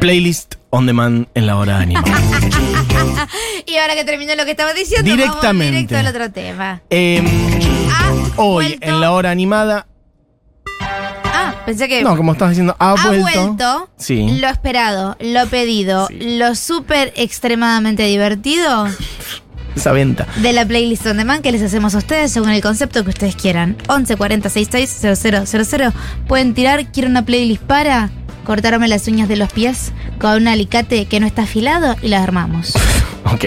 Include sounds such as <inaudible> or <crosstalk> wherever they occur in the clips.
Playlist on demand en la hora animada. <laughs> Y ahora que terminó lo que estaba diciendo, Directamente. vamos directo al otro tema. Em, Ha hoy vuelto- en la hora animada. Ah, pensé que. No, como estás diciendo, ha, ha vuelto. vuelto Sí. lo esperado, lo pedido, Sí. lo súper extremadamente divertido <laughs> Esa venta. de la playlist on demand que les hacemos a ustedes según el concepto que ustedes quieran. 11 40 66 000. Pueden tirar, quiero una playlist para cortarme las uñas de los pies con un alicate que no está afilado y las armamos. <laughs> Ok.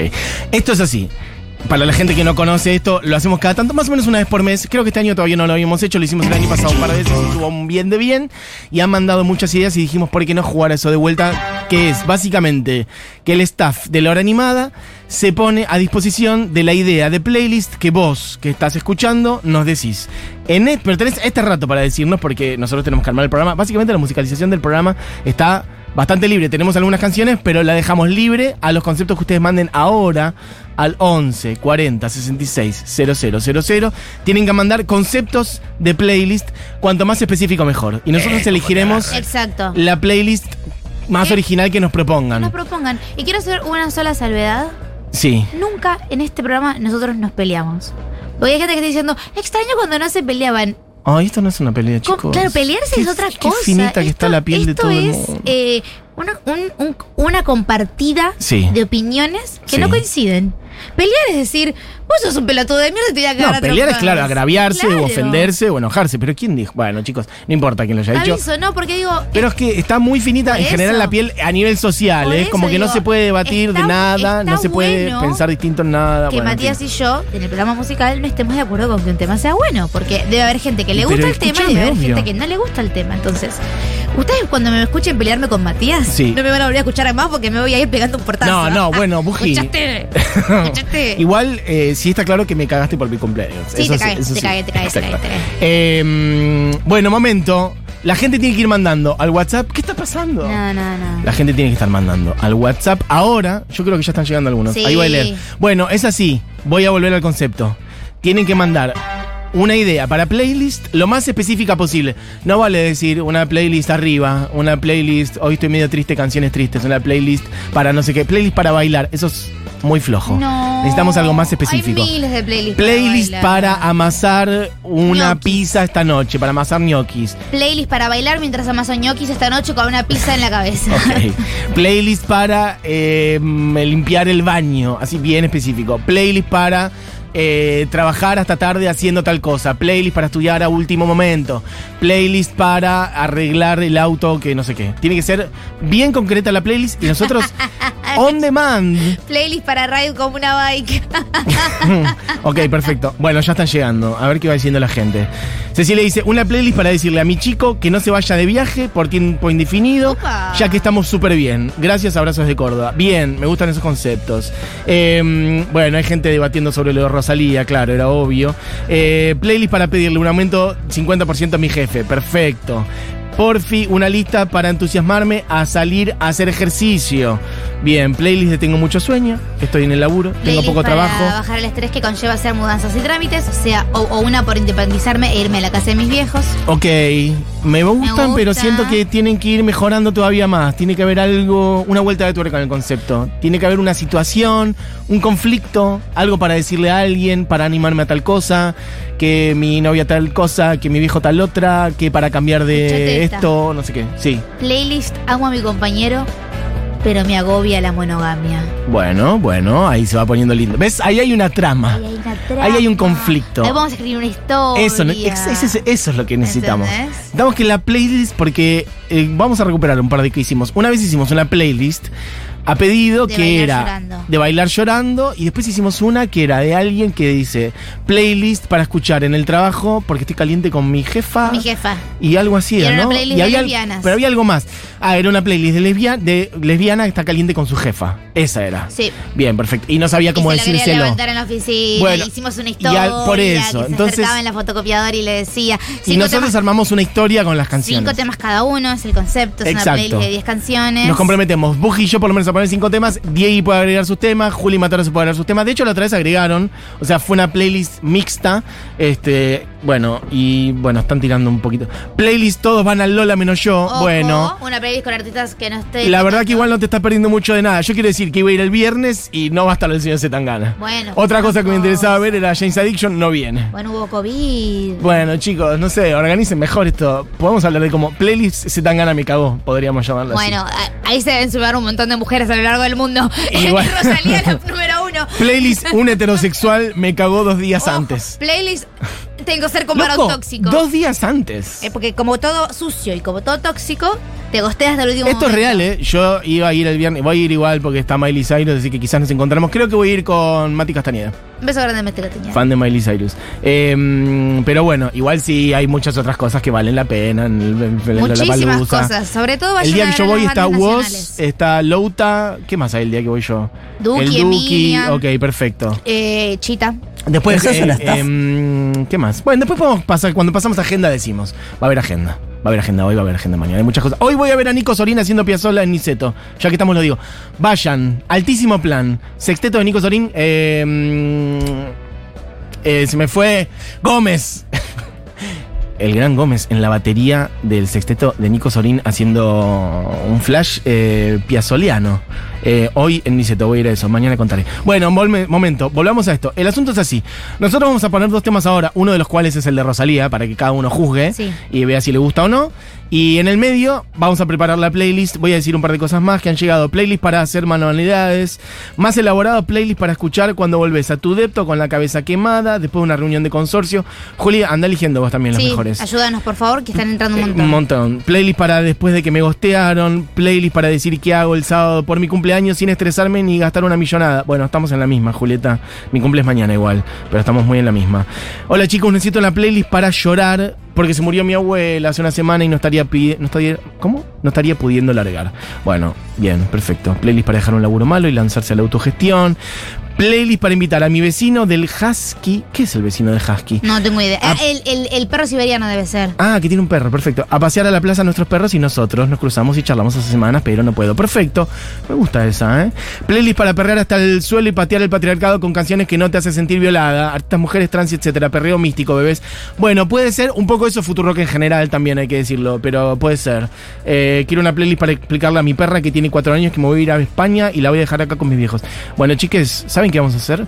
Esto es así. Para la gente que no conoce esto, lo hacemos cada tanto, más o menos una vez por mes. Creo que este año todavía no lo habíamos hecho, lo hicimos el año pasado un par de veces, estuvo bien de bien. Y han mandado muchas ideas y dijimos, ¿por qué no jugar eso de vuelta? Que es básicamente que el staff de la hora animada se pone a disposición de la idea de playlist que vos, que estás escuchando, nos decís. En e- pero tenés este rato para decirnos, porque nosotros tenemos que armar el programa. Básicamente la musicalización del programa está bastante libre. Tenemos algunas canciones, pero la dejamos libre a los conceptos que ustedes manden ahora al 11 40 66 000. Tienen que mandar conceptos de playlist, cuanto más específico mejor. Y nosotros elegiremos Exacto. la playlist más Eh, original que nos Que propongan. nos propongan. Y quiero hacer una sola salvedad. Sí. Nunca en este programa nosotros nos peleamos. Porque hay gente que está diciendo, extraño cuando no se peleaban. Ay, esto no es una pelea, Co- chicos. Claro, pelearse Qué- es otra qué cosa. finita que está Esto- la piel de esto todo el es, mundo. eh, una, un- un- una compartida Sí. de opiniones que Sí. no coinciden. Pelear es decir, vos sos un pelotudo de mierda y te voy a cagar No, a pelear es claro, agraviarse Claro. o ofenderse o enojarse. Pero ¿quién dijo? Bueno, chicos, no importa quién lo haya dicho. No, porque digo. Pero es que está muy finita en general la piel a nivel social, ¿eh? Como que no se puede debatir de nada, no se puede bueno pensar distinto en nada. que bueno, Matías y yo, en el programa musical, no estemos de acuerdo con que un tema sea bueno. Porque debe haber gente que le Pero gusta el tema y debe haber obvio. gente que no le gusta el tema. Entonces, ustedes cuando me escuchen pelearme con Matías, Sí. no me van a volver a escuchar más porque me voy a ir pegando un portazo. No, no, bueno, Buji. Escuchaste. <laughs> Escuchaste. Igual, eh, sí está claro que me cagaste por mi cumpleaños. Sí, Eso te cagué, te cagué, te cagué, te cagué, te cagué. Eh, bueno, momento. La gente tiene que ir mandando al WhatsApp. ¿Qué está pasando? No, no, no. La gente tiene que estar mandando al WhatsApp ahora. Yo creo que ya están llegando algunos. Sí. Ahí voy a leer. Bueno, es así. Voy a volver al concepto. Tienen que mandar una idea para playlist lo más específica posible. No vale decir una playlist arriba, una playlist, hoy estoy medio triste, canciones tristes, una playlist para no sé qué, playlist para bailar. Eso es muy flojo. No. Necesitamos algo más específico. Hay miles de playlists. Playlist para, amasar una Ñoquis. pizza esta noche, para amasar ñoquis. Playlist para bailar mientras amaso ñoquis esta noche con una pizza en la cabeza. <laughs> Playlist para eh, limpiar el baño, así bien específico. Playlist para eh, trabajar hasta tarde haciendo tal cosa. Playlist para estudiar a último momento. Playlist para arreglar el auto, que no sé qué. Tiene que ser bien concreta la playlist y nosotros <laughs> <laughs> on demand. Playlist para ride como una bike. <laughs> ok, perfecto. Bueno, ya están llegando. A ver qué va diciendo la gente. Cecilia dice, una playlist para decirle a mi chico que no se vaya de viaje por tiempo indefinido, Opa. ya que estamos súper bien. Gracias, abrazos de Córdoba. Bien, me gustan esos conceptos. Eh, bueno, hay gente debatiendo sobre lo de Rosalía, claro, era obvio. Eh, playlist para pedirle un aumento 50% a mi jefe. Perfecto. Porfi, una lista para entusiasmarme a salir a hacer ejercicio. Bien, playlist de tengo mucho sueño, estoy en el laburo, tengo poco para trabajo. bajar el estrés que conlleva hacer mudanzas y trámites, o sea, o, o una por independizarme e irme a la casa de mis viejos. Ok, me gustan, Me pero siento que tienen que ir mejorando todavía más. Tiene que haber algo, una vuelta de tuerca en el concepto. Tiene que haber una situación, un conflicto, algo para decirle a alguien, para animarme a tal cosa, que mi novia tal cosa, que mi viejo tal otra, que para cambiar de Escuchate esta. esto, no sé qué. Sí. Playlist, amo a mi compañero, pero me agobia la monogamia. Bueno, bueno, ahí se va poniendo lindo. ¿Ves? Ahí hay una trama. Ahí hay una trama. Ahí hay un conflicto. Ahí vamos a escribir una historia. Eso, ne- ex- ese es- eso es lo que necesitamos. Necesitamos que la playlist, porque eh, vamos a recuperar un par de que hicimos. Una vez hicimos una playlist a pedido De que era llorando. de bailar llorando y después hicimos una que era de alguien que dice playlist para escuchar en el trabajo porque estoy caliente con mi jefa. Mi jefa. Y algo así, Y era ¿no? una playlist de había, lesbianas. Pero había algo más. Ah, era una playlist de, lesbia- de lesbiana que está caliente con su jefa. Esa era. Sí. Bien, perfecto. Y no sabía cómo y se decírselo. levantar en la oficina, Bueno, hicimos una y historia. al- por eso, que se entonces- en la fotocopiadora y le decía. Y nosotros temas, armamos una historia con las canciones. cinco temas cada uno, es el concepto, es Exacto. una playlist de 10 canciones. Nos comprometemos. Buji y yo por lo menos a poner cinco temas. Diego puede agregar sus temas. Juli Mataro se puede agregar sus temas. De hecho, la otra vez agregaron. O sea, fue una playlist mixta. Este. Bueno, y bueno, están tirando un poquito. Playlist, todos van al Lola menos yo. Ojo, Bueno. Una playlist con artistas que no esté. La verdad que igual no te estás perdiendo mucho de nada. Yo quiero decir que iba a ir el viernes y no va a estar el señor Zetangana. Bueno, Otra cosa que me interesaba ver era James Addiction, no viene. Bueno, hubo COVID. Bueno, chicos, no sé, organicen mejor esto. Podemos hablar de como playlist Zetangana me cagó, podríamos llamarlo así. Bueno, ahí se deben sumar un montón de mujeres a lo largo del mundo. <laughs> Igual. <laughs> Rosalía la número uno. Playlist un heterosexual me cagó dos días Ojo, antes. Playlist tengo que ser como varón Loco, tóxico. Dos días antes. Eh, porque como todo sucio y como todo tóxico, te gosteas del último Esto es real, ¿eh? Yo iba a ir el viernes, voy a ir igual porque está Miley Cyrus, así que quizás nos encontramos. Creo que voy a ir con Mati Castañeda, Un beso grande, Mete Castañeda. fan de Miley Cyrus. Eh, pero bueno, igual sí hay muchas otras cosas que valen la pena en el, en el Muchísimas Lollapalooza. cosas. Sobre todo El día que yo voy está Woz, está Louta. ¿Qué más hay el día que voy yo? Duki, el Duki. Ok, perfecto. Eh, Chita. Después, Esa es una eh, estafa. em, ¿qué más? Bueno, después podemos pasar, cuando pasamos a agenda decimos, va a haber agenda. Va a haber agenda hoy, va a haber agenda mañana. Hay muchas cosas. Hoy voy a ver a Nico Sorín haciendo Piazzolla en Niceto. Ya que estamos, lo digo. Vayan, altísimo plan. Sexteto de Nico Sorín. eh, eh, se me fue Gómez. <laughs> El gran Gómez en la batería del sexteto de Nico Sorín haciendo un flash eh, piazzoliano. Eh, hoy en Niceto voy a ir a eso, mañana contaré. Bueno, volme- momento, volvamos a esto. El asunto es así. Nosotros vamos a poner dos temas ahora, uno de los cuales es el de Rosalía, para que cada uno juzgue Sí. y vea si le gusta o no. Y en el medio vamos a preparar la playlist. Voy a decir un par de cosas más que han llegado. Playlist para hacer manualidades. Más elaborado, playlist para escuchar cuando volvés a tu depto con la cabeza quemada, después de una reunión de consorcio. Julia, anda eligiendo vos también los Sí, mejores. ayúdanos, por favor, que están entrando un Eh, montón. Un montón. Playlist para después de que me gostearon. Playlist para decir qué hago el sábado por mi cumpleaños sin estresarme ni gastar una millonada. Bueno, estamos en la misma, Julieta. Mi cumple es mañana igual, pero estamos muy en la misma. Hola chicos, necesito la playlist para llorar porque se murió mi abuela hace una semana y no estaría pidi- no estaría ¿Cómo? No estaría pudiendo largar. Bueno, bien, perfecto. Playlist para dejar un laburo malo y lanzarse a la autogestión. Playlist para invitar a mi vecino del Husky. ¿Qué es el vecino del Husky? No tengo idea. Ah. Ah, el, el- el perro siberiano debe ser. Ah, que tiene un perro, perfecto. A pasear a la plaza nuestros perros y nosotros nos cruzamos y charlamos hace semanas, pero no puedo. Perfecto. Me gusta esa, ¿eh? Playlist para perrear hasta el suelo y patear el patriarcado con canciones que no te hacen sentir violada. Artistas, mujeres, trans, etcétera. Perreo místico, bebés. Bueno, puede ser un poco eso Futurock en general también, hay que decirlo, pero puede ser. Eh, quiero una playlist para explicarle a mi perra que tiene cuatro años que me voy a ir a España y la voy a dejar acá con mis viejos. Bueno, chiques, ¿saben qué vamos a hacer?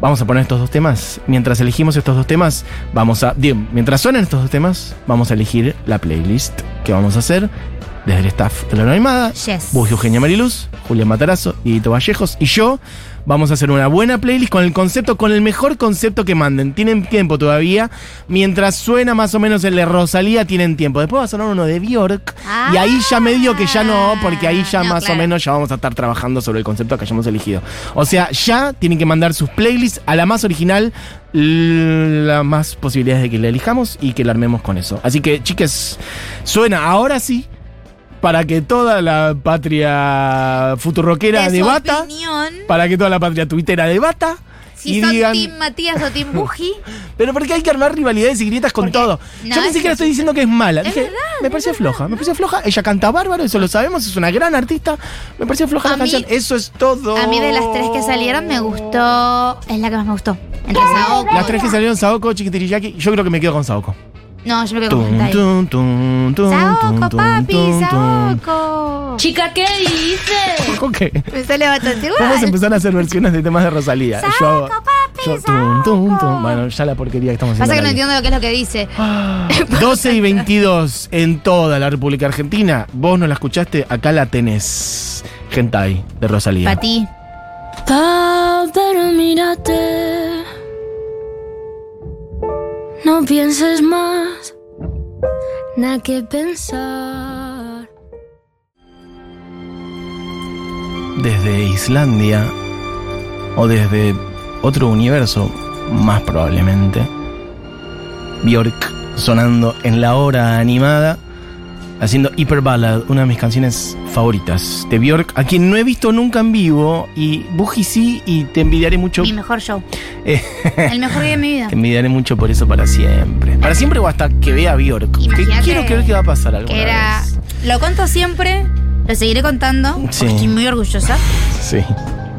Vamos a poner estos dos temas. Mientras elegimos estos dos temas, vamos a. digo, mientras suenan estos dos temas, vamos a elegir la playlist que vamos a hacer desde el staff de la Noimada. Yes. Vos, Eugenia Mariluz, Julián Matarazo y Dito Vallejos y yo. Vamos a hacer una buena playlist con el concepto, con el mejor concepto que manden. Tienen tiempo todavía. Mientras suena más o menos el de Rosalía, tienen tiempo. Después va a sonar uno de Bjork. y ahí ya medio que ya no, porque ahí ya Ah, No, más o menos ya vamos a estar trabajando sobre el concepto que hayamos elegido. O sea, ya tienen que mandar sus playlists a la más original, las más posibilidades de que la elijamos y que la armemos con eso. Así que, chiques, suena ahora sí para que toda la patria futurroquera De debata, opinión, para que toda la patria tuitera debata. si y son digan, Team Matías o Team Buji, <laughs> pero porque hay que armar rivalidades y grietas con todo. no, Yo ni siquiera estoy diciendo que es mala. Es Dije, verdad, me verdad, floja. Me pareció floja. Ella canta bárbaro, eso lo sabemos. Es una gran artista. Me pareció floja A la mí- canción. Eso es todo. a mí de las tres que salieron me gustó. Es la que más me gustó. Entre Saoko. Las tres que salieron, Saoko, Chiquitiriyaki. Yo creo que me quedo con Saoko. No, yo me quedo con Tum, Hentai. tum, tum, tum, Saoko, papi, tum, tum. Saoko. Chica, ¿qué dices? ¿Con qué? Me sale bastante igual. Vamos a empezar a hacer versiones de temas de Rosalía. Yo hago- Saoko, papi, yo, tum, tum, tum. Saoko. Bueno, ya la porquería que estamos haciendo. Pasa que no entiendo lo que es lo que dice. 12 y 22 en toda la República Argentina. Vos no la escuchaste, acá la tenés. Gentai de Rosalía. Para ti. Pa, pero mírate. No pienses más. Nada que pensar. Desde Islandia o desde otro universo, más probablemente. Bjork sonando en la hora animada, haciendo Hyper Ballad, una de mis canciones favoritas de Bjork, a quien no he visto nunca en vivo, y Buji sí, y te envidiaré mucho. Mi mejor show. Eh, El mejor día de mi vida. <laughs> Te envidiaré mucho por eso para siempre. Para siempre o hasta que vea Bjork. Que quiero creer que va a pasar Que era. Lo cuento siempre. Lo seguiré contando. Sí. Porque estoy muy orgullosa. <laughs> Sí.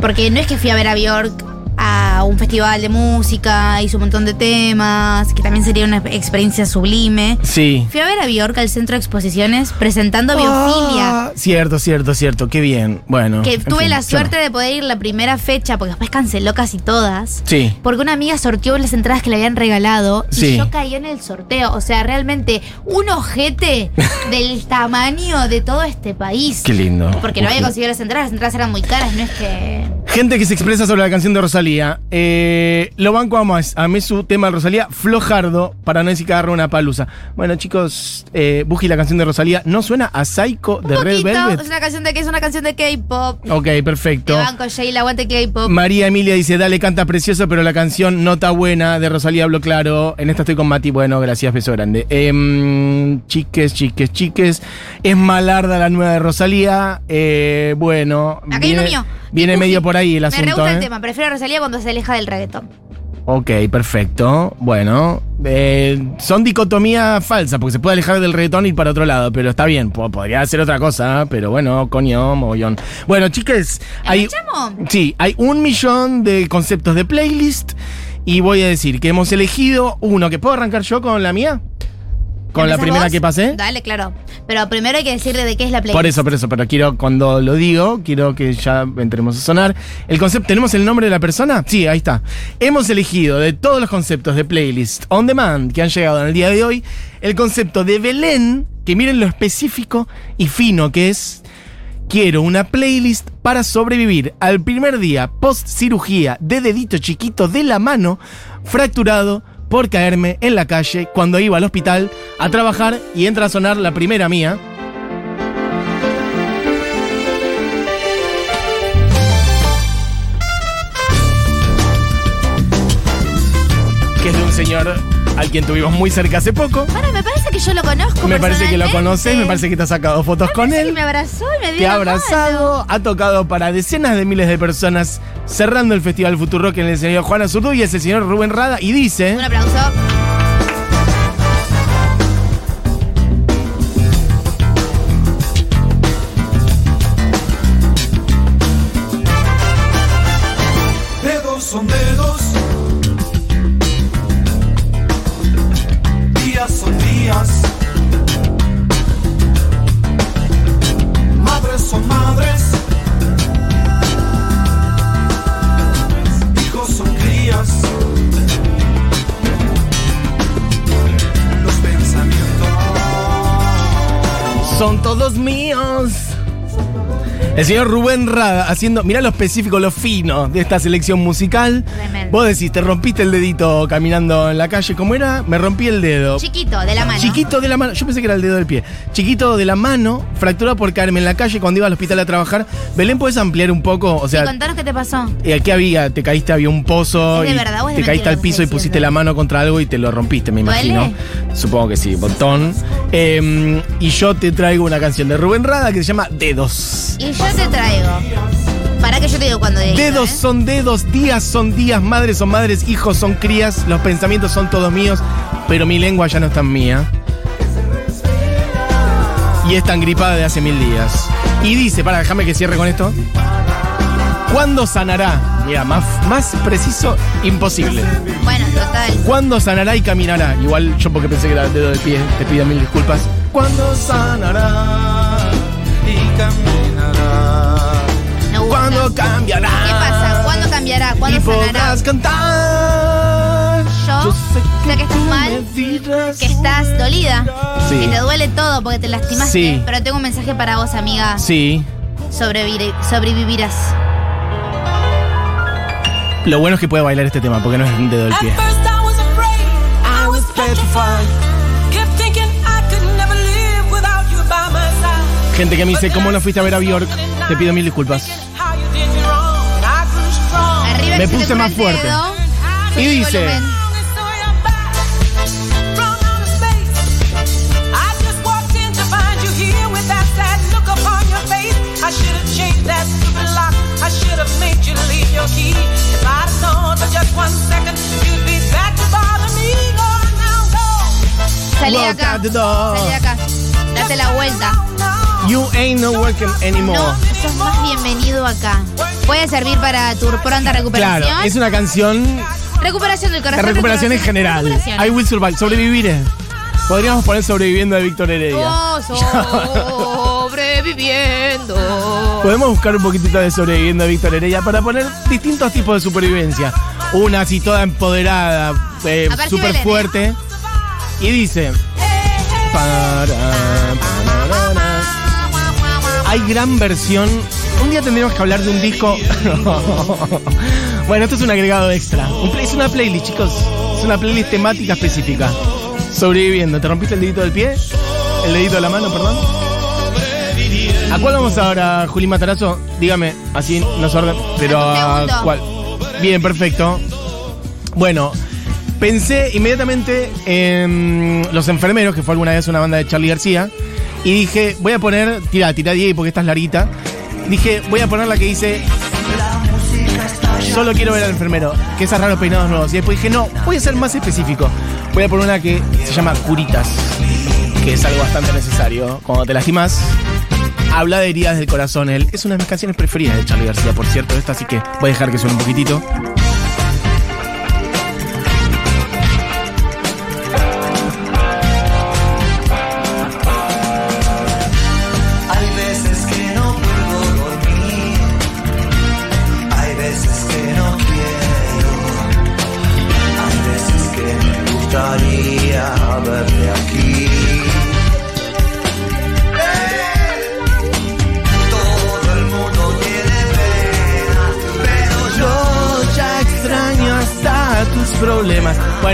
Porque no es que fui a ver a Bjork a a un festival de música, hizo un montón de temas, que también sería una experiencia sublime. Sí. Fui a ver a Bjork al centro de exposiciones presentando biofilia. Ah, cierto, cierto, cierto. Qué bien. Bueno. Que tuve fin, la suerte no. de poder ir la primera fecha, porque después canceló casi todas. Sí. Porque una amiga sorteó las entradas que le habían regalado y Sí. yo caí en el sorteo. O sea, realmente un ojete <laughs> del tamaño de todo este país. Qué lindo. Porque no había conseguido las entradas, las entradas eran muy caras, no es que. Gente que se expresa sobre la canción de Rosalía. Eh, lo banco a más. Su tema de Rosalía, flojardo, para no decir que agarra una palusa. Bueno, chicos, eh, la canción de Rosalía, ¿no suena a Psycho de Un Red poquito, Velvet? es una canción de que es una canción de K-pop. Ok, Te perfecto. banco, Sheila, aguante K-pop. María Emilia dice, dale, canta precioso, pero la canción no está buena. De Rosalía hablo claro. En esta estoy con Mati. Bueno, gracias, beso grande. Em, chiques, chiques, chiques. Es malarda la nueva de Rosalía. Eh, bueno, Acá hay uno viene, mío. viene medio por ahí el Me re asunto. gusta el ¿eh? tema, prefiero a Rosalía cuando se aleja del reggaetón. Ok, perfecto. Bueno, eh, son dicotomía falsa, porque se puede alejar del reggaetón y ir para otro lado, pero está bien, po- podría hacer otra cosa, pero bueno, coño, mogollón. Bueno, chicas, hay, sí, hay un millón de conceptos de playlist y voy a decir que hemos elegido uno, que puedo arrancar yo con la mía, con la ¿Empezás primera vos? que pasé. Dale, claro. Pero primero hay que decirle de qué es la playlist. Por eso, por eso, pero quiero, cuando lo digo, quiero que ya entremos a sonar. El concepto, ¿tenemos el nombre de la persona? Sí, ahí está. Hemos elegido de todos los conceptos de playlist on demand que han llegado en el día de hoy, el concepto de Belén, que miren lo específico y fino que es. Quiero una playlist para sobrevivir al primer día post cirugía de dedito chiquito de la mano fracturado por caerme en la calle cuando iba al hospital a trabajar y entra a sonar la primera mía. Señor al quien tuvimos muy cerca hace poco. Bueno, me parece que yo lo conozco. Me parece que lo conoces, me parece que te has sacado fotos con Parece que él. me abrazó y me dio Te ha mano. abrazado, ha tocado para decenas de miles de personas, cerrando el Festival Futurock en el escenario Juana Zurdo y es el señor Rubén Rada y dice... Un aplauso. El señor Rubén Rada haciendo, mirá lo específico, lo fino de esta selección musical. Vos decís, te rompiste el dedito caminando en la calle, ¿cómo era? Me rompí el dedo. Chiquito, de la mano. Chiquito de la mano, yo pensé que era el dedo del pie. Chiquito de la mano, fracturado por caerme en la calle cuando iba al hospital a trabajar. Belén, ¿puedes ampliar un poco? O Sí, sea, contanos qué te pasó. eh, ¿qué había? ¿Te caíste? ¿Había un pozo? ¿Es de y verdad es de ¿Te caíste al piso y pusiste la mano contra algo y te lo rompiste, me ¿Duele? imagino? Supongo que sí, botón. Eh, y yo te traigo una canción de Rubén Rada que se llama Dedos. Y yo te traigo. Para que yo te digo cuando digo. Dedos ¿eh? son dedos, días son días, madres son madres, hijos son crías, los pensamientos son todos míos, pero mi lengua ya no es tan mía. Y es tan gripada de hace mil días. Y dice, para, déjame que cierre con esto. ¿Cuándo sanará? Mira, más, más preciso, imposible. Bueno, total. ¿Cuándo sanará y caminará? Igual yo porque pensé que era el dedo del pie, te pido mil disculpas. ¿Cuándo sanará y caminará? ¿Cuándo cambiará? ¿Qué pasa? ¿Cuándo cambiará? ¿Cuándo y sanará? podrás cantar. Yo sé que estás mal, Que estás dolida. Sí. Que te duele todo porque te lastimaste. Sí. Pero tengo un mensaje para vos, amiga. Sí. Sobrevivir- sobrevivirás. Lo bueno es que puede bailar este tema porque no es un dedo del pie. Gente que me dice, ¿cómo no fuiste a ver a Bjork? Te pido mil disculpas. Me puse más fuerte. dedo. Y dice-. Salí de acá. Salí de acá. Date la vuelta. You ain't no working anymore. No, sos más bienvenido acá. Puede servir para tu pronta recuperación. Claro, es una canción Recuperación del de corazón. recuperación en general. recuperación. I will survive. Sobreviviré. Podríamos poner sobreviviendo de Víctor Heredia. Oh, <laughs> sobreviviendo. Podemos buscar un poquitito de sobreviviendo de Víctor Heredia para poner distintos tipos de supervivencia. Una así toda empoderada, eh, súper ¿eh? fuerte. Y dice. para. Hay gran versión. Un día tendremos que hablar de un disco. <laughs> bueno, esto es un agregado extra. Un play- es una playlist, chicos. Es una playlist temática específica. Sobreviviendo. ¿Te rompiste el dedito del pie? El dedito de la mano, perdón. ¿A cuál vamos ahora, Juli Matarazo? Dígame, así nos orden. Pero A cuál. Bien, perfecto. Bueno, pensé inmediatamente en Los Enfermeros, que fue alguna vez una banda de Charlie García. Y dije, voy a poner, tira, tira Diego porque esta es larguita. Dije, voy a poner la que dice, solo quiero ver al enfermero, que esas raros peinados nuevos. Y después dije, no, voy a ser más específico. Voy a poner una que se llama Curitas, que es algo bastante necesario. Cuando te lastimas, habla de heridas del corazón. Él es una de mis canciones preferidas de Charlie García, por cierto, esta, así que voy a dejar que suene un poquitito.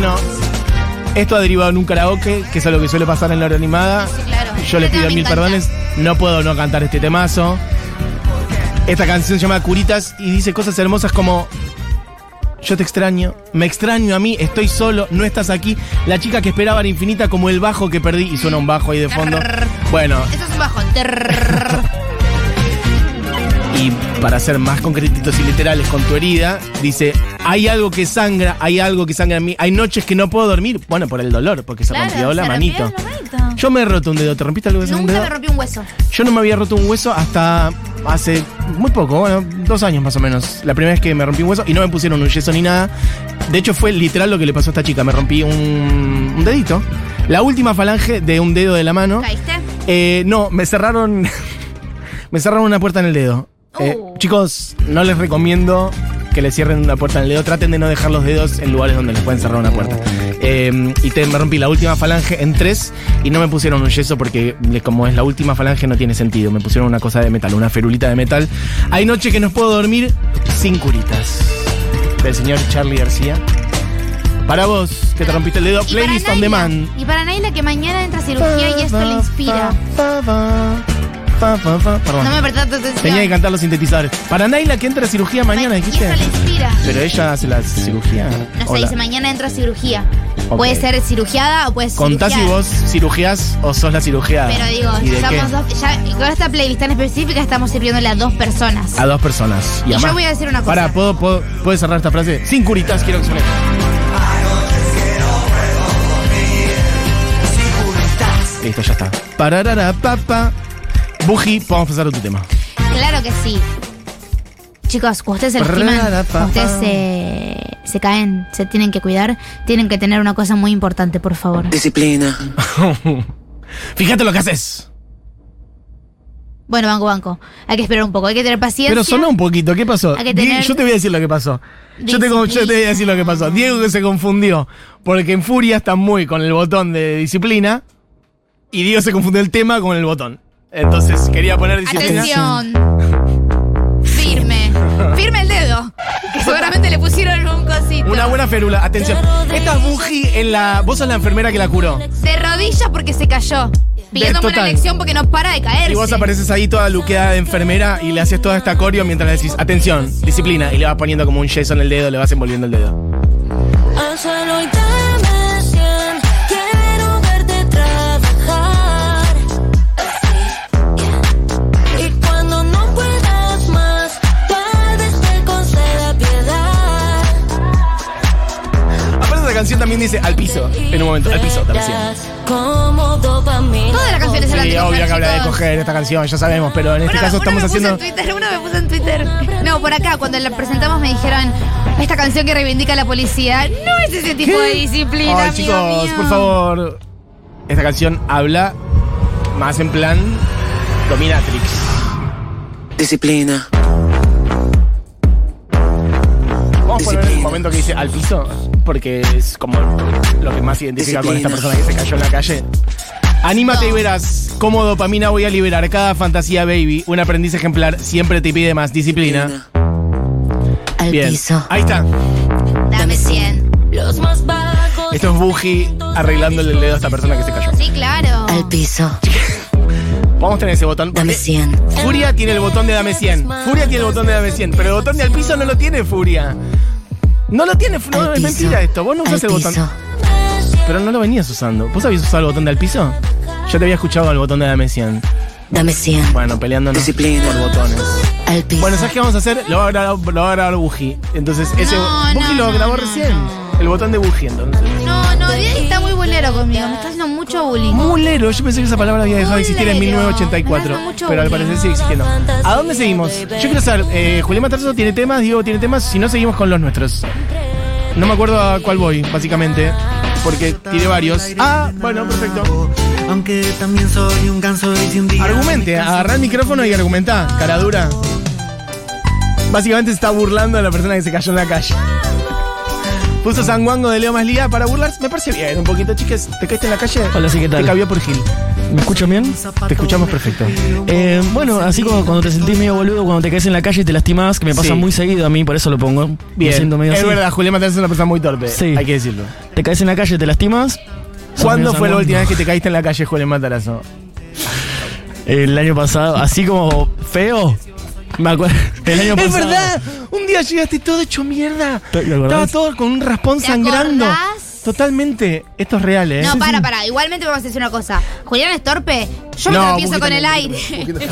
Bueno, esto ha derivado en un karaoke, que es algo que suele pasar en la hora animada. Sí, claro. Yo les pido mil perdones, no puedo no cantar este temazo. Esta canción se llama Curitas y dice cosas hermosas como Yo te extraño, me extraño a mí, estoy solo, no estás aquí. La chica que esperaba era infinita como el bajo que perdí y suena un bajo ahí de fondo. Bueno, Esto es un. Trrrr. <laughs> y para ser más concretitos y literales con tu herida, dice, hay algo que sangra, hay algo que sangra en mí, hay noches que no puedo dormir, bueno, por el dolor, porque se Claro, rompió la se manito. la. Yo me he roto un dedo, ¿te rompiste algo de un Nunca dedo? me rompí un hueso. Yo no me había roto un hueso hasta hace muy poco, bueno, dos años más o menos. La primera vez que me rompí un hueso y no me pusieron un yeso ni nada. De hecho, fue literal lo que le pasó a esta chica. Me rompí un, un dedito. La última falange de un dedo de la mano. ¿Caíste? Eh, no, me cerraron. <laughs> me cerraron una puerta en el dedo. Eh, Oh. chicos, no les recomiendo que le cierren una puerta en el dedo. Traten de no dejar los dedos en lugares donde les pueden cerrar una puerta. Eh, y te, me rompí la última falange en tres y no me pusieron un yeso porque, como es la última falange, no tiene sentido. Me pusieron una cosa de metal, una ferulita de metal. Hay noches que no puedo dormir sin curitas. Del señor Charlie García. Para vos, que te rompiste el dedo, playlist on demand. Y para Naila que mañana entra a cirugía y esto le inspira. Perdón. No me prestaste atención. Tenía que cantar los sintetizadores. Para Naila que entra a cirugía mañana, dijiste. le inspira. Pero ella hace la cirugía. No sé, Hola. dice mañana entra a cirugía. Puede ser cirugiada o puede ser Contá si vos cirujías o sos la cirugiada. Pero digo, ¿Y de somos qué? dos. Ya, con esta playlist tan específica estamos sirviéndole a dos personas. A dos personas. Y, Y yo voy a decir una cosa. Pará, ¿puedo, puedo, ¿puedes cerrar esta frase? Sin curitas quiero que suene. Listo, ya está. Pararara, papa. Buji, podemos pasar a tu tema. Claro que sí. Chicos, cuando ustedes se lastiman, ustedes se, se caen, se tienen que cuidar, tienen que tener una cosa muy importante, por favor. Disciplina. <laughs> Fíjate lo que haces. Bueno, banco, banco. Hay que esperar un poco, hay que tener paciencia. Pero sonó un poquito, ¿qué pasó? Hay que Di- tener Yo te voy a decir lo que pasó. Yo te, yo te voy a decir lo que pasó. Diego que se confundió, porque en Furia está muy con el botón de disciplina, y Diego se confundió el tema con el botón. Entonces quería poner disciplina. Atención. Firme. Firme el dedo. Que seguramente le pusieron un cosito. Una buena férula, atención. Esta es Buji en la. Vos sos la enfermera que la curó. De rodillas porque se cayó. Pidiéndome una total. lección porque no para de caerse. Y vos apareces ahí toda luqueada de enfermera y le haces toda esta coreo mientras le decís, atención, disciplina, y le vas poniendo como un yeso en el dedo, le vas envolviendo el dedo. Hazlo y canción también dice al piso, en un momento, al piso, te recién. Como dopamina. Toda la canción es al hablan Sí, de obvio coger, que habla de chicos. coger esta canción, ya sabemos, pero en este caso uno estamos me puso haciendo. en Twitter, uno me puso en Twitter. No, por acá, cuando la presentamos me dijeron, esta canción que reivindica a la policía, no es ese tipo de disciplina, Ay, amigo chicos, mío. por favor. Esta canción habla más en plan dominatrix. Disciplina. Vamos a poner el momento que dice al piso, porque es como lo que más identifica con esta persona que se cayó en la calle. Anímate y verás cómo dopamina voy a liberar cada fantasía, baby. Un aprendiz ejemplar siempre te pide más disciplina. Al Bien. piso. Ahí está. Dame 100. Los más bajos. Esto es Buji arreglándole el dedo a esta persona que se cayó. Sí, claro. Al piso. Vamos a tener ese botón. Dame porque 100. Furia tiene el botón de dame 100. Furia tiene el botón de dame 100. Pero el botón de al piso no lo tiene Furia. No lo tiene, no, es mentira esto. Vos no usás el botón. Pero no lo venías usando. ¿Vos habías usado el botón de al piso? Yo te había escuchado el botón de dame 100. Dame 100. Bueno, peleándonos Disciplina. por botones. Al piso. Bueno, ¿sabes qué vamos a hacer? Lo va a grabar, lo va a grabar Buji. Entonces, ese. No, Buji no, lo grabó no, recién. El botón de Buji, entonces. No, está muy bolero conmigo. Me está haciendo mucho bullying. Mulero, yo pensé que esa palabra había dejado de existir en Mulero. 1984. Me da mucho Pero al bullying. parecer sigue existiendo. ¿A dónde seguimos? Yo quiero saber, eh, Julián Matarzo tiene temas, Diego tiene temas, si no seguimos con los nuestros. No me acuerdo a cuál voy, básicamente. Porque tiene varios. Ah, bueno, perfecto. Aunque también soy un ganso y si un día. Argumente, agarrá el micrófono y argumentá, cara dura. Básicamente se está burlando de la persona que se cayó en la calle. Puso San Juango de Leo Maslía para burlarse. Me parece bien, un poquito, chicas. ¿Te caíste en la calle? Hola, sí, ¿qué tal? Te cabió por Gil. ¿Me escuchan bien? Te escuchamos perfecto. Eh, bueno, así como cuando te sentís medio boludo, cuando te caes en la calle y te lastimás, que me pasa Sí. muy seguido a mí, por eso lo pongo. Me Bien. siento medio es así. verdad, Julián Matarzo es una persona muy torpe. Sí. Hay que decirlo. Te caes en la calle, te lastimas. ¿Cuándo fue la última vez que te caíste en la calle, Julián Matarazo? El año pasado, así como feo. Me acuerdo. El año Es pasado. verdad, un día llegaste todo hecho mierda. ¿Te acordás? Estaba todo con un raspón ¿Te sangrando. acordás? Totalmente. Esto es real, ¿eh? No, Sí, para, sí. para. Igualmente vamos a decir una cosa. Julián es torpe. Yo me No, tropiezo poquito con el aire. <laughs>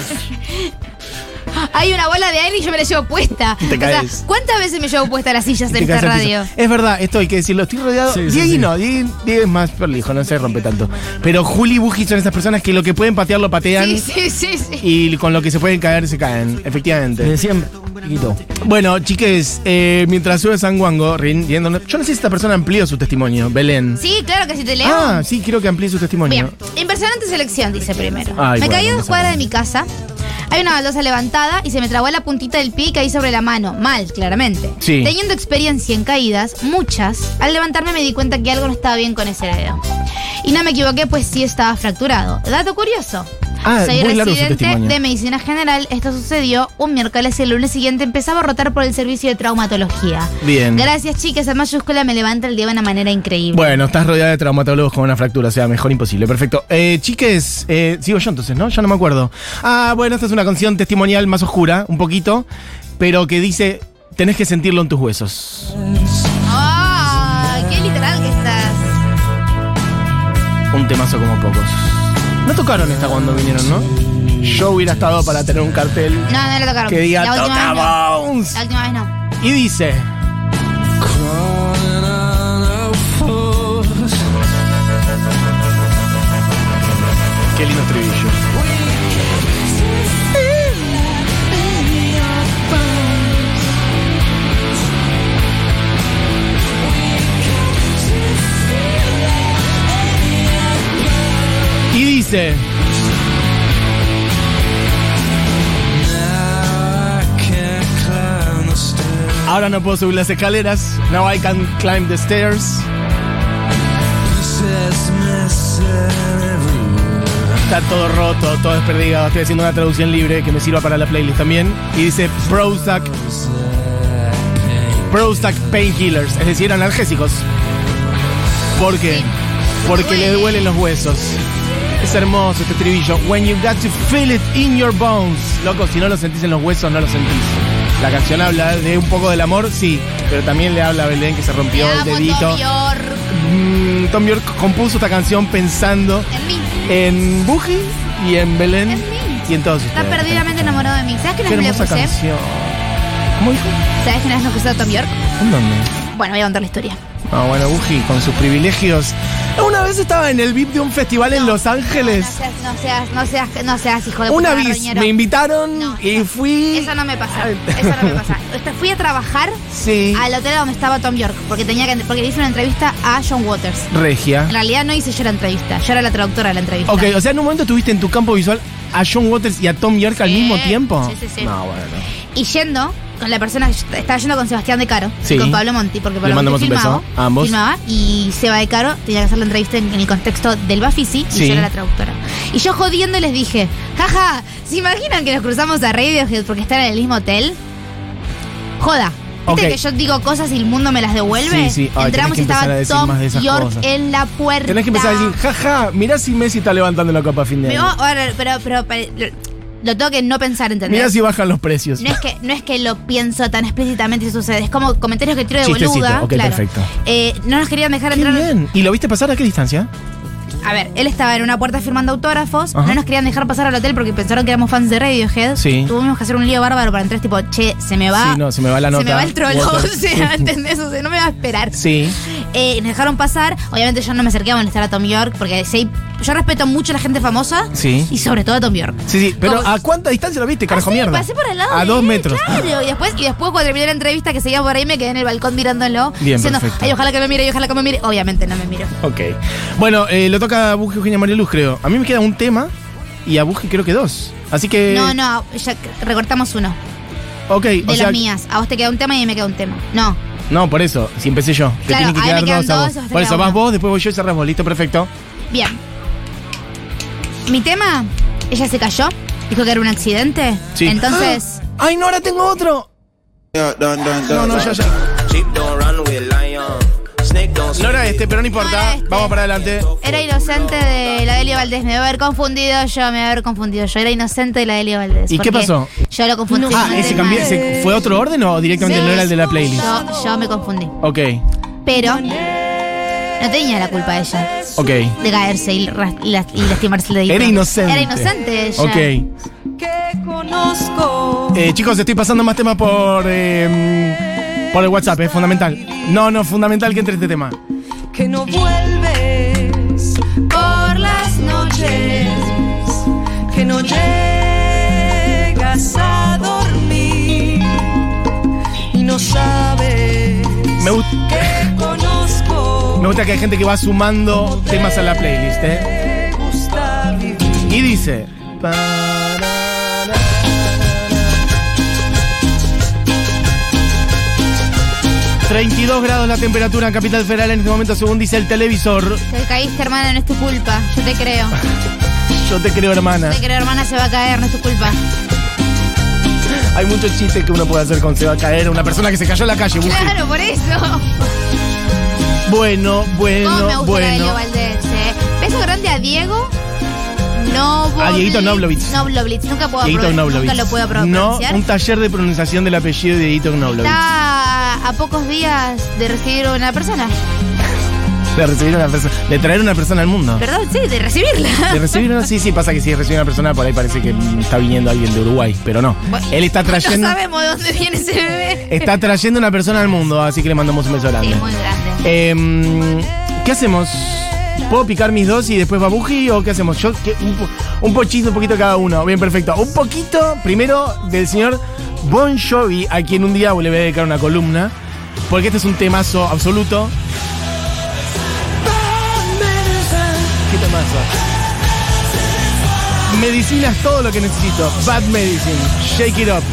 Hay una bola de aire y yo me la llevo puesta. Te O sea. ¿cuántas veces me llevo puesta las sillas en esta radio? Es verdad, esto hay que decirlo. Estoy rodeado. Sí, Diego sí. no, Diego, Diego es más perlijo, no se rompe tanto. Pero Juli y Buji son esas personas que lo que pueden patear lo patean. Sí, sí, sí, sí. Y con lo que se pueden caer, se caen, efectivamente. Desde siempre, chiquito. Bueno, chiques, eh, mientras sube San Guango, riéndonos. Yo no sé si esta persona amplió su testimonio, Belén. Sí, claro que sí te leo. Ah, sí, quiero que amplíe su testimonio. Bien, impresionante selección, dice primero. Ay, me bueno, caí a dos cuadras de mi casa. Hay una baldosa levantada y se me trabó la puntita del pie y caí sobre la mano. Mal, claramente. Sí. Teniendo experiencia en caídas, muchas, al levantarme me di cuenta que algo no estaba bien con ese dedo. Y no me equivoqué, pues sí estaba fracturado. Dato curioso. Ah, Soy muy residente de medicina general. Esto sucedió un miércoles y el lunes siguiente empezaba a rotar por el servicio de traumatología. Bien. Gracias, chicas. En mayúscula me levanta el día de una manera increíble. Bueno, estás rodeada de traumatólogos con una fractura, o sea, mejor imposible. Perfecto. Eh, chiques, eh, sigo yo entonces, ¿no? Ya no me acuerdo. Ah, bueno, esta es una canción testimonial más oscura, un poquito, pero que dice, tenés que sentirlo en tus huesos. ¡Ay, qué literal que estás! Un temazo como pocos. No tocaron esta cuando vinieron, ¿no? Yo hubiera estado para tener un cartel No, no le tocaron. que diga la última Toca vez no. Bones. La última vez no. Y dice. Qué lindo estribillo. Ahora no puedo subir las escaleras. Now I can climb the stairs. Está todo roto, todo desperdigado. Estoy haciendo una traducción libre que me sirva para la playlist también. Y dice Prozac. Prozac Painkillers, es decir, analgésicos. ¿Por qué? Porque le duelen los huesos. Es hermoso este estribillo. When you got to feel it in your bones. Loco, si no lo sentís en los huesos, no lo sentís. La canción habla de un poco del amor, sí, pero también le habla a Belén que se Te rompió el amo, dedito. Tom York. Mm, Tom York compuso esta canción pensando En mí. en Buji y en Belén En mí. y en todos Está ustedes. perdidamente enamorado de mí. ¿Sabes qué Qué no le hermosa puse? canción. ¿Cómo dijo? ¿Sabes quién es no puse a Tom York? ¿En dónde? Bueno, voy a contar la historia. No, bueno, Buji con sus privilegios Una vez estaba en el VIP de un festival en Los Ángeles. No seas, no seas, no seas, no seas hijo de Una puta, vez Roñero. me invitaron No, y no. fui. Eso no me pasa. Eso no me pasa. <laughs> Este, Fui a trabajar Sí. al hotel donde estaba Tom York porque tenía que porque le hice una entrevista a John Waters. Regia. En realidad no hice yo la entrevista, yo era la traductora de la entrevista. Ok, o sea, en un momento tuviste en tu campo visual a John Waters y a Tom York al Sí. mismo tiempo. Sí, sí, sí. No, bueno. Y yendo con la persona, estaba yendo con Sebastián De Caro Sí. y con Pablo Monti, porque Pablo Monti filmaba, a ambos. filmaba y Seba De Caro tenía que hacer la entrevista en, en el contexto del Bafisi y Sí. yo era la traductora. Y yo jodiendo les dije, jaja, ¿se imaginan que nos cruzamos a Radiohead porque están en el mismo hotel? Joda. ¿Viste que yo digo cosas y el mundo me las devuelve? Sí, sí. Ay, Entramos y que estaba Tom York cosas. en la puerta. Tenés que empezar a decir, jaja, mirá si Messi está levantando la copa a fin de año. pero, pero, pero, lo, tengo que no pensar, ¿entendés? Mirá si bajan los precios. No es, que, no es que lo pienso tan explícitamente y sucede, es como comentarios que tiro de Chistecito, boluda. ok, claro. perfecto. Eh, no nos querían dejar Qué entrar. bien. ¿Y lo viste pasar a qué distancia? A ver, él estaba en una puerta firmando autógrafos, Ajá. no nos querían dejar pasar al hotel porque pensaron que éramos fans de Radiohead. Sí. Tuvimos que hacer un lío bárbaro para entrar, tipo, che, se me va. Sí, no, se me va la Se nota. me va el trolo, <laughs> o sea, ¿entendés? O sea, no me va a esperar. Sí. Eh, nos dejaron pasar. Obviamente yo no me acerqué a molestar a Tom York porque yo respeto mucho a la gente famosa Sí. y sobre todo a Tom York. Sí, sí. Pero Como- ¿a cuánta distancia lo viste, carajo Pasé- mierda? Pasé por el lado. A de dos él, metros. Claro. Y después, y después cuando terminé la entrevista que seguía por ahí, me quedé en el balcón mirándolo. Bien, diciendo, perfecto. ay, ojalá que me mire, y ojalá que me mire. Obviamente no me miro. Ok. Bueno, eh, lo toca a Buji Eugenia María Luz, creo. A mí me queda un tema y a Buji creo que dos. Así que. No, no, ya recortamos uno. Ok, De o sea. las mías. A vos te queda un tema y a mí me queda un tema. No. No, por eso, si empecé yo. Te Claro, tienen que a mí quedar me quedan dos a dos, vos. vos Por queda eso vas uno. vos, después voy yo y cerramos. Listo, perfecto. Bien. Mi tema, ella se cayó. Dijo que era un accidente. Sí. Entonces, ¡Ay, no, ahora tengo otro! No, no, ya, ya. No era este, pero no No importa. este. Vamos para adelante. era inocente de la Delio Valdés. Me debe haber confundido yo, me debe haber confundido yo. Era inocente de la Delio Valdés. ¿Y qué pasó? Yo lo confundí. Ah, con ese tema. ese- ¿fue otro orden o directamente no era el de la playlist? Yo, yo me confundí. Ok, Pero no tenía la culpa ella ok. de caerse y, lastimarse el dedito. Era inocente. Era inocente ella. Ok. que conozco. Eh, chicos, estoy pasando más temas por, eh, por el WhatsApp, es fundamental. No, no, fundamental que entre este tema. que no vuelves por las noches, que no llegas a dormir y no sabes Me, que conozco. me gusta que hay gente que va sumando temas a la playlist, ¿eh? Me gusta vivir. Y dice. 32 grados la temperatura en Capital Federal en este momento, según dice el televisor. Te caíste, hermana, no es tu culpa. Yo te creo. <laughs> Yo te creo, hermana. Te creo, hermana, se va a caer, no es tu culpa. Hay muchos chistes que uno puede hacer con se va a caer una persona que se cayó en la calle. Claro, por eso. Bueno, bueno, ¿Cómo me gusta la bueno. Valdés, eh? Beso grande a Diego. No A Dieguito Noblovitz. Noblovitz. Nunca puedo Dieguito. Nunca lo puedo No, pronunciar. un taller de pronunciación del apellido de Dieguito Knoblovitz. Está a pocos días de recibir una persona. De recibir una persona, de traer una persona al mundo. Perdón, sí, de recibirla. De recibir una, sí, sí, pasa que si recibe una persona, por ahí parece que está viniendo alguien de Uruguay, pero no. Bueno, Él está No trayendo, sabemos de dónde viene ese bebé. está trayendo una persona al mundo, así que le mandamos un beso Sí, grande. muy grande. Em, ¿Qué hacemos? ¿Puedo picar mis dos y después babuji o qué hacemos? Yo, ¿qué? un pochito, un poquito cada uno. Bien, perfecto. Un poquito, primero, del señor Bon Jovi, a quien un día le voy a dedicar una columna, porque este es un temazo absoluto. ¿Qué temazo? Medicina es todo lo que necesito. Bad medicine. Shake it up.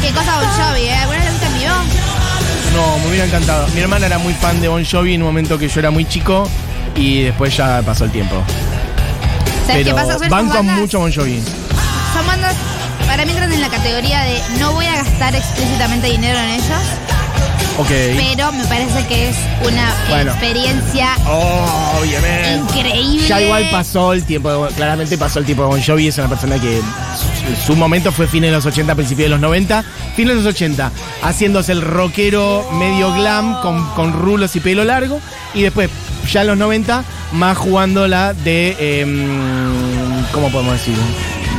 Qué cosa Bon Jovi, ¿eh? ¿Alguna vez en vivo? No, me hubiera encantado. Mi hermana era muy fan de Bon Jovi en un momento que yo era muy chico y después ya pasó el tiempo. ¿Sabes Pero qué pasa? Banco mucho Bon Jovi. Para mí entran en la categoría de no voy a gastar explícitamente dinero en ellos, Ok. pero me parece que es una Bueno. experiencia Obviamente. increíble. Ya igual pasó el tiempo, de- claramente pasó el tiempo de Bon Jovi, es una persona que su, su momento fue fines de los 80, principios de los 90, fines de los 80, haciéndose el rockero medio glam con, con rulos y pelo largo, y después, ya en los 90, más jugando la de, em, ¿cómo podemos decir?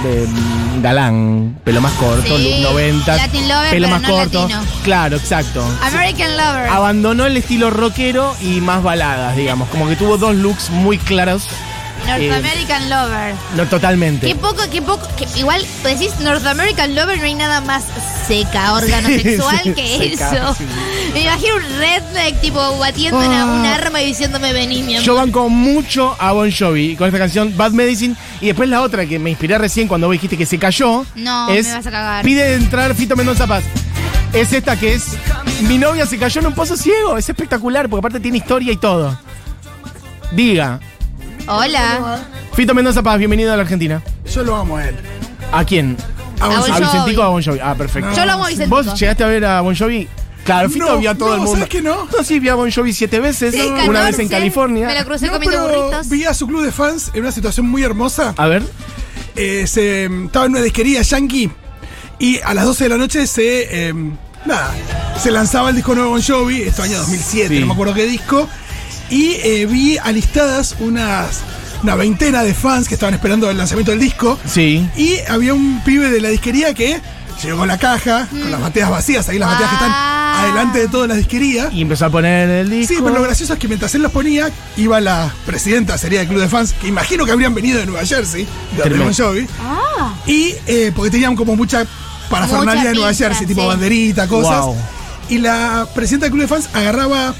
De mm, galán, pelo más corto, Sí, look 90, Latin lover, pelo pero más no corto. latino. Claro, exacto. American Lover. Abandonó el estilo rockero y más baladas, digamos. Como que tuvo dos looks muy claros. North eh, American Lover. No totalmente. Qué poco, qué poco. que igual decís North American Lover, no hay nada más seca, <laughs> órgano sexual que seca, eso. sí, Me imagino un redneck tipo batiendo Ah. un arma y diciéndome vení, mi amor. Yo banco mucho a Bon Jovi con esta canción Bad Medicine. Y después la otra que me inspiré recién cuando vos dijiste que se cayó. No, es me vas a cagar. Pide entrar Fito Mendoza Paz. Es esta que es Mi novia se cayó en un pozo ciego. Es espectacular porque aparte tiene historia y todo. Diga. Hola. Fito Mendoza Paz, bienvenido a la Argentina. Yo lo amo a él. ¿A quién? A Bon ¿A Jovi. Vicentico o a Bon Jovi? Ah, perfecto. Yo lo amo a Vicentico. ¿Vos llegaste a ver a Bon Jovi? Claro, Fito No, vio a todo no, el mundo. ¿sabes que no? No, sí, vi a Bon Jovi siete veces. Sí, una vez 14, en California. Me lo crucé No, comiendo pero burritos. vi a su club de fans en una situación muy hermosa. A ver. Eh, se, mm, estaba en una disquería yankee y a las 12 de la noche se. eh, nada. Se lanzaba el disco nuevo Bon Jovi, esto año 2007, Sí. no me acuerdo qué disco. Y eh, vi alistadas unas. Una veintena de fans que estaban esperando el lanzamiento del disco. Sí. Y había un pibe de la disquería que llegó con la caja, con las bateas vacías, ahí las bateas que están Ah. adelante de todas las disquerías. Y empezó a poner el disco. Sí, pero lo gracioso es que mientras él los ponía, iba la presidenta, sería del club de fans, que imagino que habrían venido de Nueva Jersey, de. Bon Jovi. Ah. Y eh, porque tenían como mucha parafernalia Mucha de Nueva pinta, Jersey, tipo sí. banderita, cosas. Wow. Y la presidenta del club de fans agarraba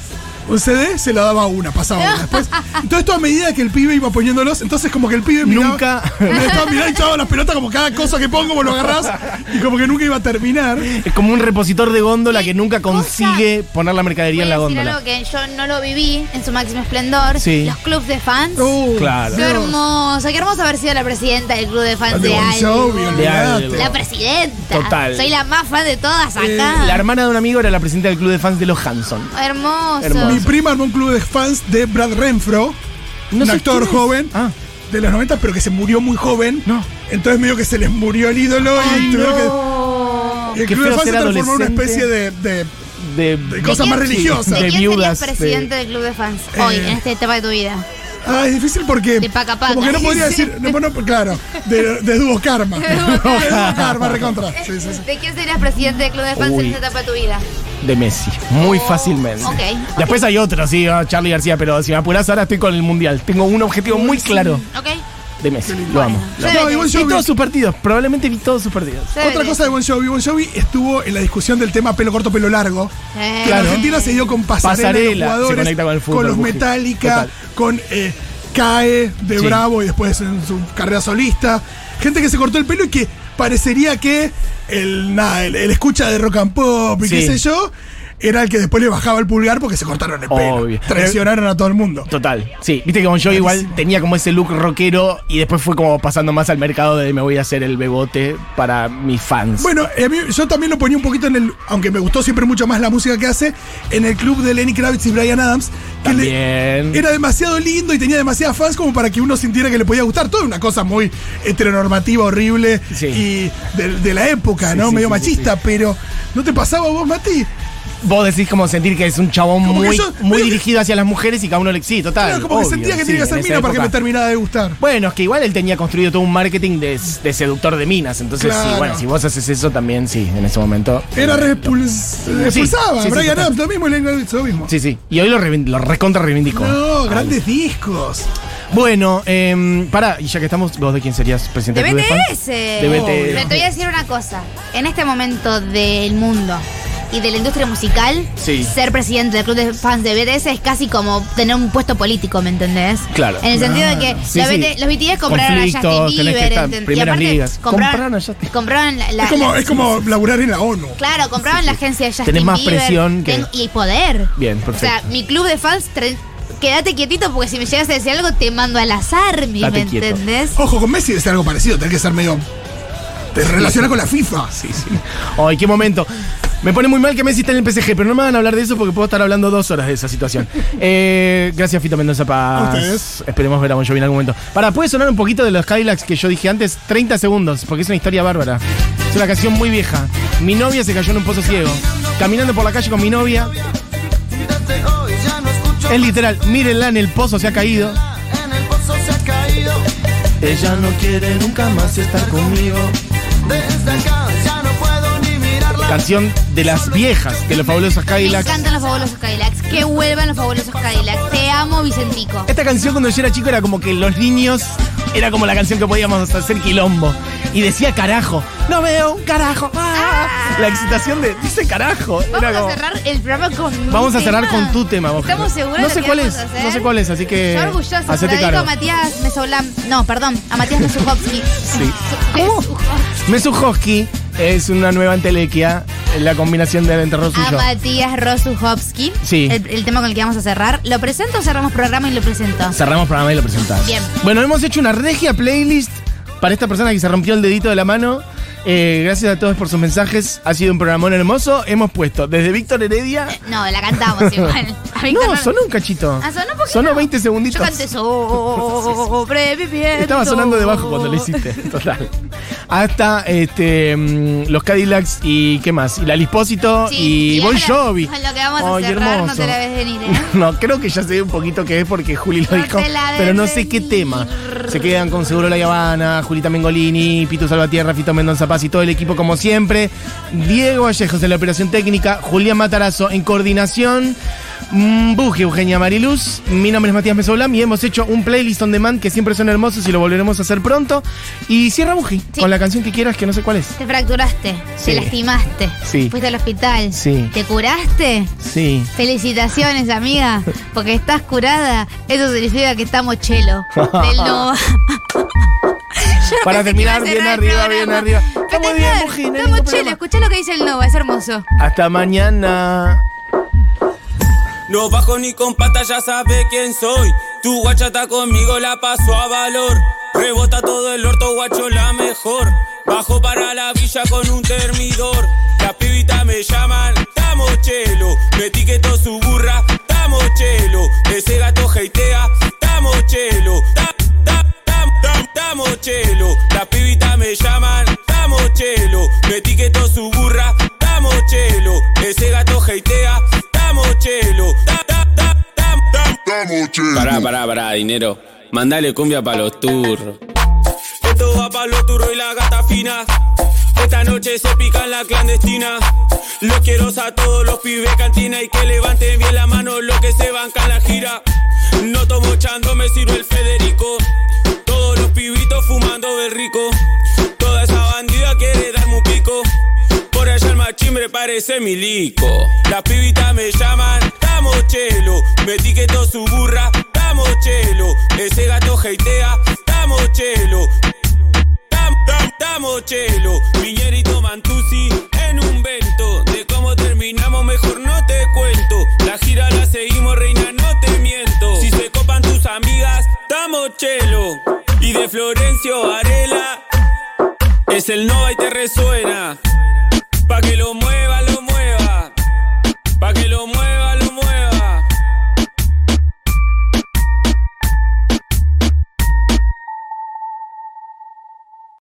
un CD, se lo daba una, pasaba una. Después, todo esto a medida que el pibe iba poniéndolos, entonces como que el pibe miraba, Nunca- me estaba mirando echaba las pelotas como cada cosa que pongo, vos lo agarrás, y como que nunca iba a terminar. Es como un repositor de góndola ¿Qué que nunca cosa? consigue poner la mercadería en la góndola. algo que yo no lo viví en su máximo esplendor. Sí. Los clubs de fans. Uh, Claro. Qué Dios. hermoso, qué hermoso haber sido la presidenta del club de fans De de, Bon algo. Jovi, De algo. La presidenta. Total. Soy la más fan de todas acá. La hermana de un amigo era la presidenta del club de fans de los Hanson. Hermoso. Hermoso. Mi prima armó un club de fans de Brad Renfro, No un actor joven Ah. de los 90, pero que se murió muy joven. No. Entonces medio que se les murió el ídolo y tuvieron que... El Qué club de fans se transformó en una especie de... de- De, De cosa quién- más religiosa. ¿De De quién serías de- presidente del club de fans Eh. hoy, en esta etapa de tu vida? Ah, es difícil porque... De paca paca. Como que no podría Sí. decir... No, bueno, claro, de, de dúo karma. <laughs> de dúo karma, recontra. Sí, sí, sí. ¿De quién serías presidente del club de fans Uy. en esta etapa de tu vida? De Messi. Muy fácilmente. Oh, ok, Después hay otros, sí, ah, Charlie García, pero si me apurás ahora estoy con el mundial. Tengo un objetivo muy claro ¿Ok? de Messi. Lo amo. Yo No, de- igual yo Vi vi- todos sus partidos, probablemente vi todos sus partidos. Otra cosa de Bon Jovi. Bon Jovi estuvo en la discusión del tema pelo corto, pelo largo. Eh, Que en Argentina se dio con pasarela, Pasarela, los jugadores, se conecta con el fútbol, los Buji. Metallica, Total. con eh, CAE de Sí. Bravo y después en su carrera solista. Gente que se cortó el pelo y que parecería que el, nada, el, el escucha de rock and pop y Sí. qué sé yo, era el que después le bajaba el pulgar porque se cortaron el pelo. Obvio. Traicionaron a todo el mundo. Total, sí. Viste que Bon Jovi igual tenía como ese look rockero y después fue como pasando más al mercado de me voy a hacer el bebote para mis fans. Bueno, eh, a mí- yo también lo ponía un poquito en el, aunque me gustó siempre mucho más la música que hace, en el club de Lenny Kravitz y Brian Adams, que le- También. era demasiado lindo y tenía demasiadas fans como para que uno sintiera que le podía gustar. Toda una cosa muy heteronormativa, horrible Sí. y de, de la época, Sí, ¿no? sí, Medio machista, pero ¿no te pasaba vos, Mati? Vos decís como sentir que es un chabón Como que muy, yo- muy que- dirigido hacia las mujeres y cada uno le sí, total. Claro, como que obvio, sentía que sí, tenía que ser mina para que me terminara de gustar. Bueno, es que igual él tenía construido todo un marketing de, de seductor de minas. Entonces, sí, Claro. bueno, si vos haces eso también, sí, en ese momento. Era repuls- repulsaba. sí, sí, Brian. Adams, lo mismo y Lenny Kravitz, lo mismo. Sí, sí. Y hoy lo, lo recontra reivindicó. No, grandes discos. Bueno, eh, pará, y ya que estamos, ¿vos de quién serías presidente De? BTS. De BTS. Pero te voy a decir una cosa. En este momento del mundo y de la industria musical, Sí. ser presidente del club de fans de BTS es casi como tener un puesto político, ¿me entendés? Claro. En el sentido de que Sí, la sí. BT los BTS compraron a Justin Bieber, estar ¿entend- primeras ligas. compraron, Compraron a Justin. compraron la, la- es como, la- es como laburar en la ONU. Claro, compraron la agencia de Justin Tenés más Bieber. presión que- Ten- y poder. Bien, O sea, perfecto. mi club de fans, tre- quédate quietito porque si me llegas a decir algo te mando al azar, ¿me quieto. entendés? Ojo, con Messi debe ser algo parecido, tenés que ser medio. Te relaciona con la FIFA. Sí, sí. Ay, qué momento. Me pone muy mal que Messi esté en el PSG, pero no me van a hablar de eso porque puedo estar hablando dos horas de esa situación. <laughs> Eh, gracias, Fito Mendoza Paz. Ustedes. Esperemos ver a Bon Jovi en algún momento. Para, ¿puede sonar un poquito de los Cadillacs que yo dije antes? 30 segundos, porque es una historia bárbara. Es una canción muy vieja. Mi novia se cayó en un pozo ciego. Caminando por la calle con mi novia. Es literal, mírenla en el pozo, se ha caído. Ella no quiere nunca más estar conmigo. Desde acá Canción de las viejas, de los fabulosos Me Cadillacs. encantan los fabulosos Cadillacs. Que vuelvan los fabulosos Cadillacs. Te amo, Vicentico. Esta canción cuando yo era chico era como que los niños era como la canción que podíamos hacer quilombo. Y decía carajo. No veo un carajo. Ah. La excitación de dice carajo. Era Vamos como- a cerrar el programa con Vamos a cerrar tema. con tu tema, vos. Estamos seguros No sé cuál es, no sé cuál es, así que Yo orgullosa, hacete cargo. a Matías Mesolam. No, perdón, a Matías Mesuhovsky. Sí. ¿Cómo? Mesuhovsky es una nueva entelequia, la combinación de entre Rosu y A yo. Matías Rosuchowski. Sí. El, el tema con el que vamos a cerrar. ¿Lo presento o cerramos programa y lo presento? Cerramos programa y lo presentás. Bien. Bueno, hemos hecho una regia playlist para esta persona que se rompió el dedito de la mano. Eh, gracias a todos por sus mensajes. Ha sido un programón hermoso. Hemos puesto desde Víctor Heredia. No, la cantamos igual. <laughs> A Víctor No, sonó un cachito. Ah, sonó un poquito. Sonó 20 segunditos. Yo canté sobreviviendo. <laughs> Estaba sonando debajo cuando lo hiciste. <laughs> Total. Hasta este, mm, los Cadillacs y qué más. Y la Lispósito Sí, y Bon Jovi. Lo que vamos a cerrar no te la ves venir, ¿eh? No, creo que ya sé un poquito qué es porque Juli lo No dijo, pero no sé qué tema. Se quedan con Seguro La Habana, Julita Mengolini, Pitu Salvatierra, Fito Mendoza Paz y todo el equipo como siempre. Diego Vallejos en la operación técnica, Julián Matarazo en coordinación. mm, Buji, Eugenia Mariluz, mi nombre es Matías Mesolam y hemos hecho un playlist on demand que siempre son hermosos y lo volveremos a hacer pronto. Y cierra Buji Sí. con la canción que quieras, que no sé cuál es. Te fracturaste, Sí. te lastimaste, Sí. fuiste al hospital, Sí. te curaste. Sí. Felicitaciones, amiga, porque estás curada. Eso significa que estamos chelo. <laughs> Del Nova. No Para terminar bien arriba, programa. bien arriba. Está muy bien, hay Estamos problema. Escuchá lo que dice el Nova, es hermoso. Hasta mañana. No bajo ni con pata, ya sabe quién soy. Tu guacha está conmigo, la paso a valor. Rebota todo el orto, guacho, la mejor. Bajo para la villa con un termidor. Las pibitas me llaman, tamo chelo. Me etiquetó su burra, tamo chelo. Ese gato heitea, tamo chelo. Tamo chelo. Las pibitas me llaman, tamo chelo. Me etiquetó su burra, tamo chelo. Ese gato heitea, tamo chelo. Tam- tam- Pará, pará, pará, dinero. Mandale cumbia pa' los turros. Esto va pa' los turros y la gata fina. Esta noche se pica en la clandestina. Los quiero a todos los pibes cantina y que levanten bien la mano los que se bancan la gira. No tomo chando, me sirve el Federico. Pibitos fumando del rico. Toda esa bandida quiere darme un pico. Por allá el machimbre parece milico. Las pibitas me llaman, tamo chelo. Me etiquetó su burra, tamo chelo. Ese gato heitea, tamo chelo. Tamo chelo. Piñerito Mantusi en un vento. De cómo terminamos, mejor no te cuento. La gira la seguimos, reina, no te miento. Si se copan tus amigas, tamo chelo. Y de Florencio Varela, es el Nova y te resuena. Pa' que lo